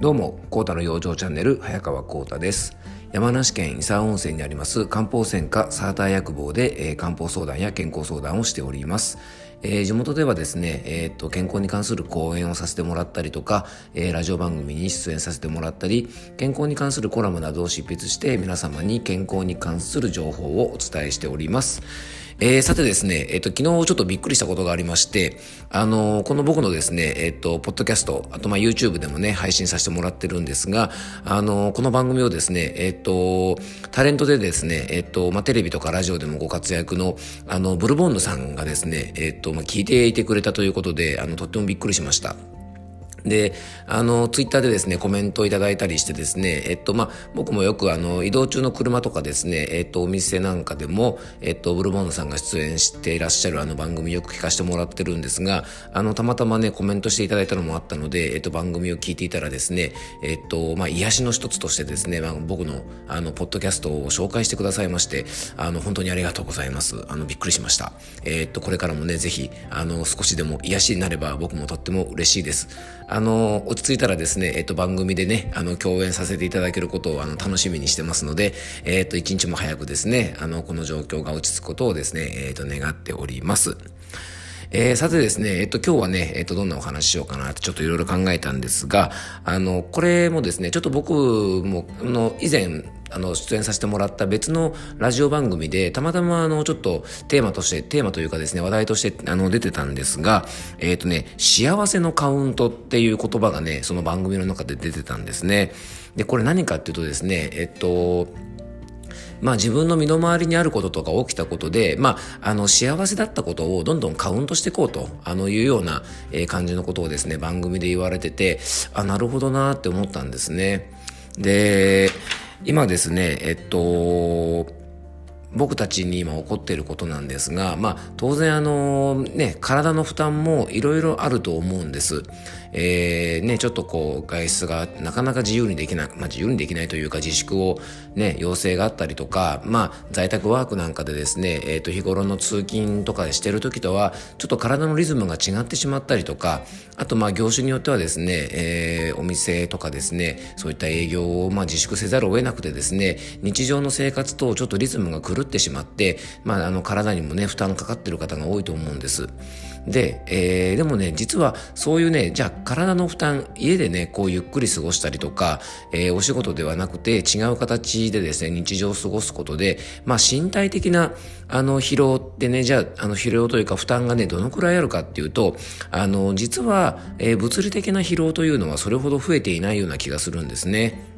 どうも、コータの養生チャンネル、早川コータです。山梨県伊佐温泉にあります漢方専科サーター薬房で、えー、漢方相談や健康相談をしております。えー、地元ではですね、えー、と健康に関する講演をさせてもらったりとか、えー、ラジオ番組に出演させてもらったり健康に関するコラムなどを執筆して皆様に健康に関する情報をお伝えしております。えー、さてですね、えっ、ー、と、昨日ちょっとびっくりしたことがありまして、あのー、この僕のですね、えっ、と、ポッドキャスト、あとまあ YouTube でもね、配信させてもらってるんですが、あのこの番組をですね、えっ、と、タレントでですね、えっ、と、まあテレビとかラジオでもご活躍の、あの、ブルボンヌさんがですね、えっ、と、まあ聞いていてくれたということで、あの、とってもびっくりしました。で、あの、ツイッターでですね、コメントをいただいたりしてですね、えっと、まあ、僕もよくあの、移動中の車とかですね、えっと、お店なんかでも、えっと、ブルボンヌさんが出演していらっしゃるあの番組よく聞かせてもらってるんですが、あの、たまたまね、コメントしていただいたのもあったので、えっと、番組を聞いていたらですね、えっと、まあ、癒しの一つとしてですね、まあ、僕の、あの、ポッドキャストを紹介してくださいまして、あの、本当にありがとうございます。あの、びっくりしました。えっと、これからもね、ぜひ、あの、少しでも癒しになれば僕もとっても嬉しいです。あの、落ち着いたらですね、えっと、番組でね、あの、共演させていただけることを、あの、楽しみにしてますので、えっと、一日も早くですね、あの、この状況が落ち着くことをですね、えっと、願っております。えー、さてですね、えっと、今日はね、えっと、どんなお話ししようかなってちょっといろいろ考えたんですが、あの、これもですね、ちょっと僕も、の、以前、あの、出演させてもらった別のラジオ番組で、たまたまあの、ちょっとテーマとして、テーマというかですね、話題として、あの、出てたんですが、えっ、ー、とね、幸せのカウントっていう言葉がね、その番組の中で出てたんですね。で、これ何かっていうとですね、えっと、まあ自分の身の回りにあることとか起きたことで、まあ、あの幸せだったことをどんどんカウントしていこうと、あのいうような、感じのことをですね、番組で言われてて、あ、なるほどなって思ったんですね。で、今ですね、えっと、僕たちに今起こっていることなんですが、まあ当然あのね、体の負担もいろいろあると思うんです。えー、ね、ちょっとこう外出がなかなか自由にできない、まあ自由にできないというか自粛をね、要請があったりとか、まあ在宅ワークなんかでですね、えっ、ー、と日頃の通勤とかしてる時とは、ちょっと体のリズムが違ってしまったりとか、あとまあ業種によってはですね、えー、お店とかですね、そういった営業をまあ自粛せざるを得なくてですね、日常の生活とちょっとリズムが狂ってしまって、まああの体にもね、負担かかってる方が多いと思うんです。で、えー、でもね、実はそういうね、じゃあ体の負担、家でね、こうゆっくり過ごしたりとか、えー、お仕事ではなくて違う形でですね、日常を過ごすことで、まあ身体的なあの疲労ってね、じゃあ、あの疲労というか負担がね、どのくらいあるかっていうと、あの、実は、えー、物理的な疲労というのはそれほど増えていないような気がするんですね。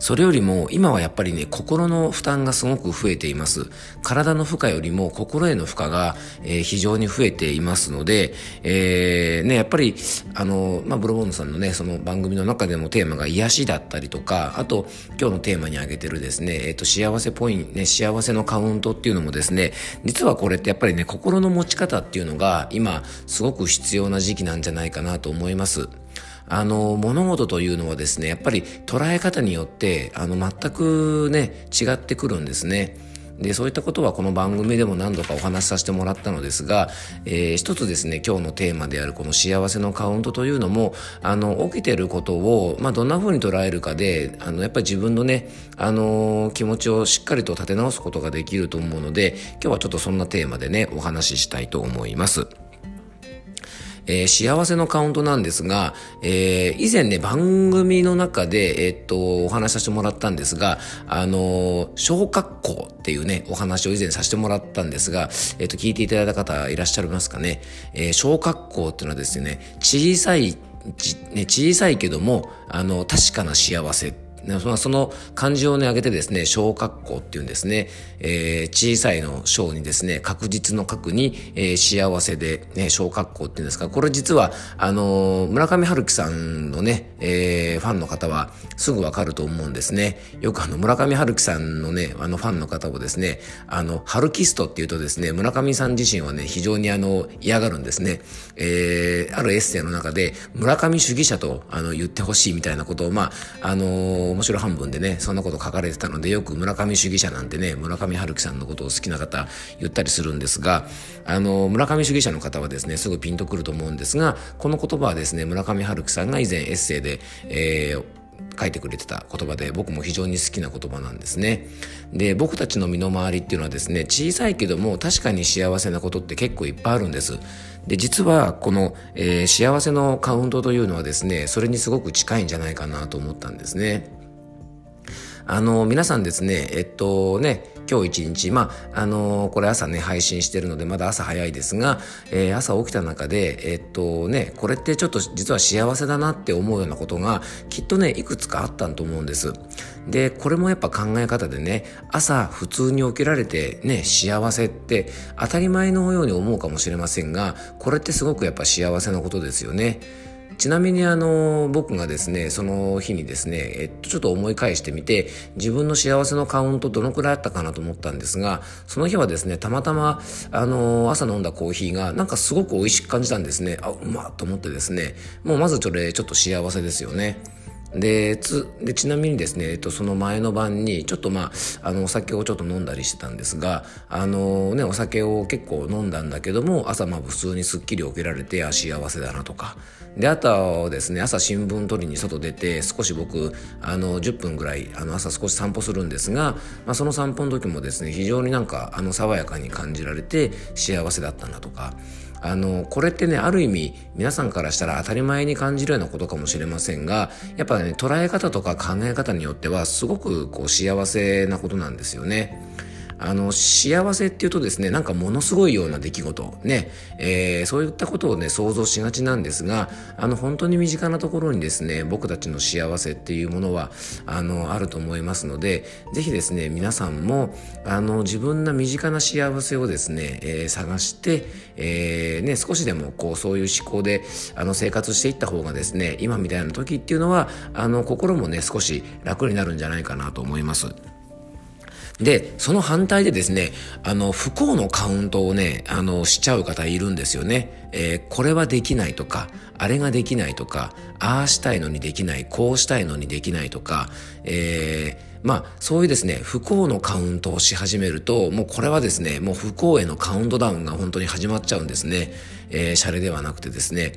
それよりも今はやっぱりね、心の負担がすごく増えています。体の負荷よりも心への負荷が、えー、非常に増えていますので、えー、ね、やっぱり、あの、まあ、ブロボンヌさんのね、その番組の中でもテーマが癒しだったりとか、あと、今日のテーマに挙げてるですね、えっ、ー、と、幸せポイント、ね、幸せのカウントっていうのもですね、実はこれってやっぱりね、心の持ち方っていうのが今、すごく必要な時期なんじゃないかなと思います。あの、物事というのはですね、やっぱり捉え方によって、あの、全くね、違ってくるんですね。で、そういったことはこの番組でも何度かお話しさせてもらったのですが、えー、一つですね、今日のテーマであるこの幸せのカウントというのも、あの、起きてることを、まあ、どんな風に捉えるかで、あの、やっぱり自分のね、あのー、気持ちをしっかりと立て直すことができると思うので、今日はちょっとそんなテーマでね、お話ししたいと思います。えー、幸せのカウントなんですが、えー、以前ね、番組の中で、えー、っと、お話しさせてもらったんですが、あの、小学校っていうね、お話を以前させてもらったんですが、えっと、聞いていただいた方いらっしゃいますかね。え、小学校っていうのはですね、小さい、ね、小さいけども、あの、確かな幸せその漢字をね、挙げてですね、小格好っていうんですね、えー、小さいの小にですね、確実の確に、えー、幸せで、ね、小格好っていうんですか、これ実は、あのー、村上春樹さんのね、えー、ファンの方はすぐわかると思うんですね。よくあの、村上春樹さんのね、あの、ファンの方をですね、あの、春キストっていうとですね、村上さん自身はね、非常にあの、嫌がるんですね。えー、あるエッセイの中で、村上主義者と、あの、言ってほしいみたいなことを、まあ、あのー面白半分でねそんなこと書かれてたのでよく村上主義者なんてね村上春樹さんのことを好きな方言ったりするんですがあの村上主義者の方はですねすぐピンとくると思うんですがこの言葉はですね村上春樹さんが以前エッセイで、えー書いてくれてた言葉で僕も非常に好きな言葉なんですね。で僕たちの身の回りっていうのはですね小さいけども確かに幸せなことって結構いっぱいあるんです。で実はこの、えー、幸せのカウントというのはですねそれにすごく近いんじゃないかなと思ったんですね。あの皆さんですねえっとね今日一日まああのこれ朝ね配信してるのでまだ朝早いですが、えー、朝起きた中でえっとねこれってちょっと実は幸せだなって思うようなことがきっとねいくつかあったと思うんです。でこれもやっぱ考え方でね朝普通に起きられてね幸せって当たり前のように思うかもしれませんがこれってすごくやっぱ幸せなことですよね。ちなみにあの僕がですねその日にですね、えっと、ちょっと思い返してみて自分の幸せのカウントどのくらいあったかなと思ったんですがその日はですねたまたまあの朝飲んだコーヒーがなんかすごく美味しく感じたんですねあうまっと思ってですねもうまずそれちょっと幸せですよね。でちなみにですね、えっと、その前の晩にちょっとまああのお酒をちょっと飲んだりしてたんですがあのねお酒を結構飲んだんだけども朝まあ普通にすっきり起きられてあ幸せだなとか。であとはですね朝新聞取りに外出て少し僕あの10分ぐらいあの朝少し散歩するんですが、まあ、その散歩の時もですね非常になんかあの爽やかに感じられて幸せだったなとか。あのこれってねある意味皆さんからしたら当たり前に感じるようなことかもしれませんがやっぱね捉え方とか考え方によってはすごくこう幸せなことなんですよね。あの幸せっていうとですねなんかものすごいような出来事ね、えー、そういったことをね想像しがちなんですがあの本当に身近なところにですね僕たちの幸せっていうものはあのあると思いますので是非ですね皆さんもあの自分の身近な幸せをですね、えー、探して、えー、ね、少しでもこうそういう思考であの生活していった方がですね今みたいな時っていうのはあの心もね少し楽になるんじゃないかなと思います。で、その反対でですね、あの、不幸のカウントをね、あの、しちゃう方いるんですよね。えー、これはできないとか、あれができないとか、ああしたいのにできない、こうしたいのにできないとか、えー、まあ、そういうですね、不幸のカウントをし始めると、もうこれはですね、もう不幸へのカウントダウンが本当に始まっちゃうんですね。えー、シャレではなくてですね。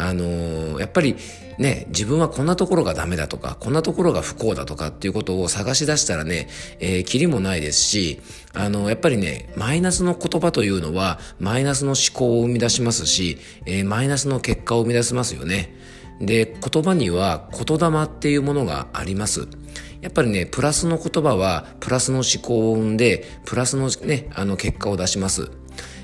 あのー、やっぱりね、自分はこんなところがダメだとか、こんなところが不幸だとかっていうことを探し出したらね、えー、キリもないですし、あの、やっぱりね、マイナスの言葉というのは、マイナスの思考を生み出しますし、えー、マイナスの結果を生み出しますよね。で、言葉には言霊っていうものがあります。やっぱりね、プラスの言葉は、プラスの思考を生んで、プラスのね、あの結果を出します。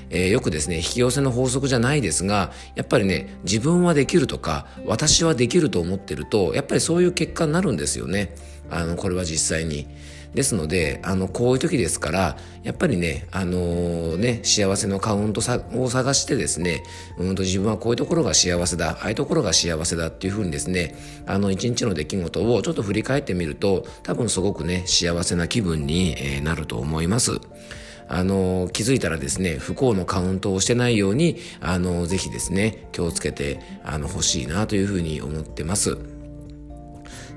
えー、よくですね、引き寄せの法則じゃないですが、やっぱりね、自分はできるとか、私はできると思ってると、やっぱりそういう結果になるんですよね。あの、これは実際に。ですので、あの、こういう時ですから、やっぱりね、あのー、ね、幸せのカウントを探してですね、うんと自分はこういうところが幸せだ、ああいうところが幸せだっていうふうにですね、あの、一日の出来事をちょっと振り返ってみると、多分すごくね、幸せな気分に、えー、なると思います。あの、気づいたらですね、不幸のカウントをしてないように、あの、ぜひですね、気をつけて、あの、欲しいなというふうに思ってます。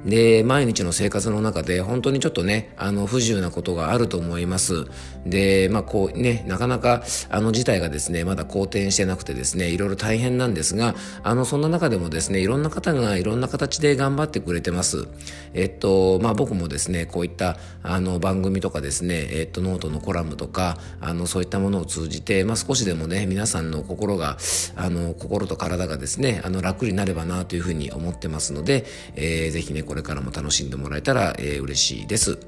で、毎日の生活の中で本当にちょっとね、あの、不自由なことがあると思います。で、まあ、こうね、なかなか、あの、事態がですね、まだ好転してなくてですね、いろいろ大変なんですが、あの、そんな中でもですね、いろんな方がいろんな形で頑張ってくれてます。えっと、まあ、僕もですね、こういった、あの、番組とかですね、えっと、ノートのコラムとか、あの、そういったものを通じて、まあ、少しでもね、皆さんの心が、あの、心と体がですね、あの、楽になればなというふうに思ってますので、えー、ぜひね、これからも楽しんでもらえたら、えー、嬉しいです。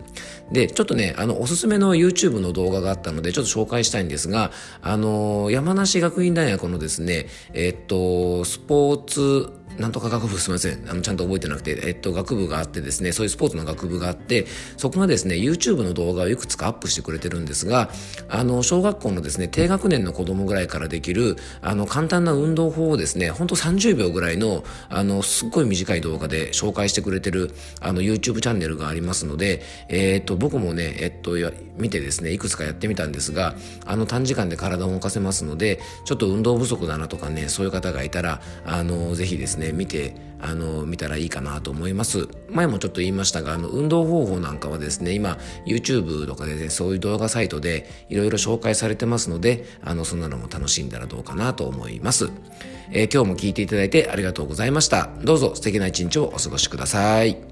で、ちょっとね、あの、おすすめの YouTube の動画があったので、ちょっと紹介したいんですが、あの、山梨学院大学のですね、え、っと、スポーツ、なんとか学部すみません。あの、ちゃんと覚えてなくて、えっと、学部があってですね、そういうスポーツの学部があって、そこがですね、YouTube の動画をいくつかアップしてくれてるんですが、あの、小学校のですね、低学年の子供ぐらいからできる、あの、簡単な運動法をですね、ほんと30秒ぐらいの、あの、すっごい短い動画で紹介してくれてる、あの、YouTube チャンネルがありますので、えっと、僕もね、えっと、見てですね、いくつかやってみたんですが、あの、短時間で体を動かせますので、ちょっと運動不足だなとかね、そういう方がいたら、あの、ぜひですね、ね見てあの見たらいいかなと思います。前もちょっと言いましたがあの運動方法なんかはですね今 YouTube とかで、ね、そういう動画サイトでいろいろ紹介されてますのであのそんなのも楽しんだらどうかなと思います、えー、今日も聞いていただいてありがとうございました。どうぞ素敵な一日をお過ごしください。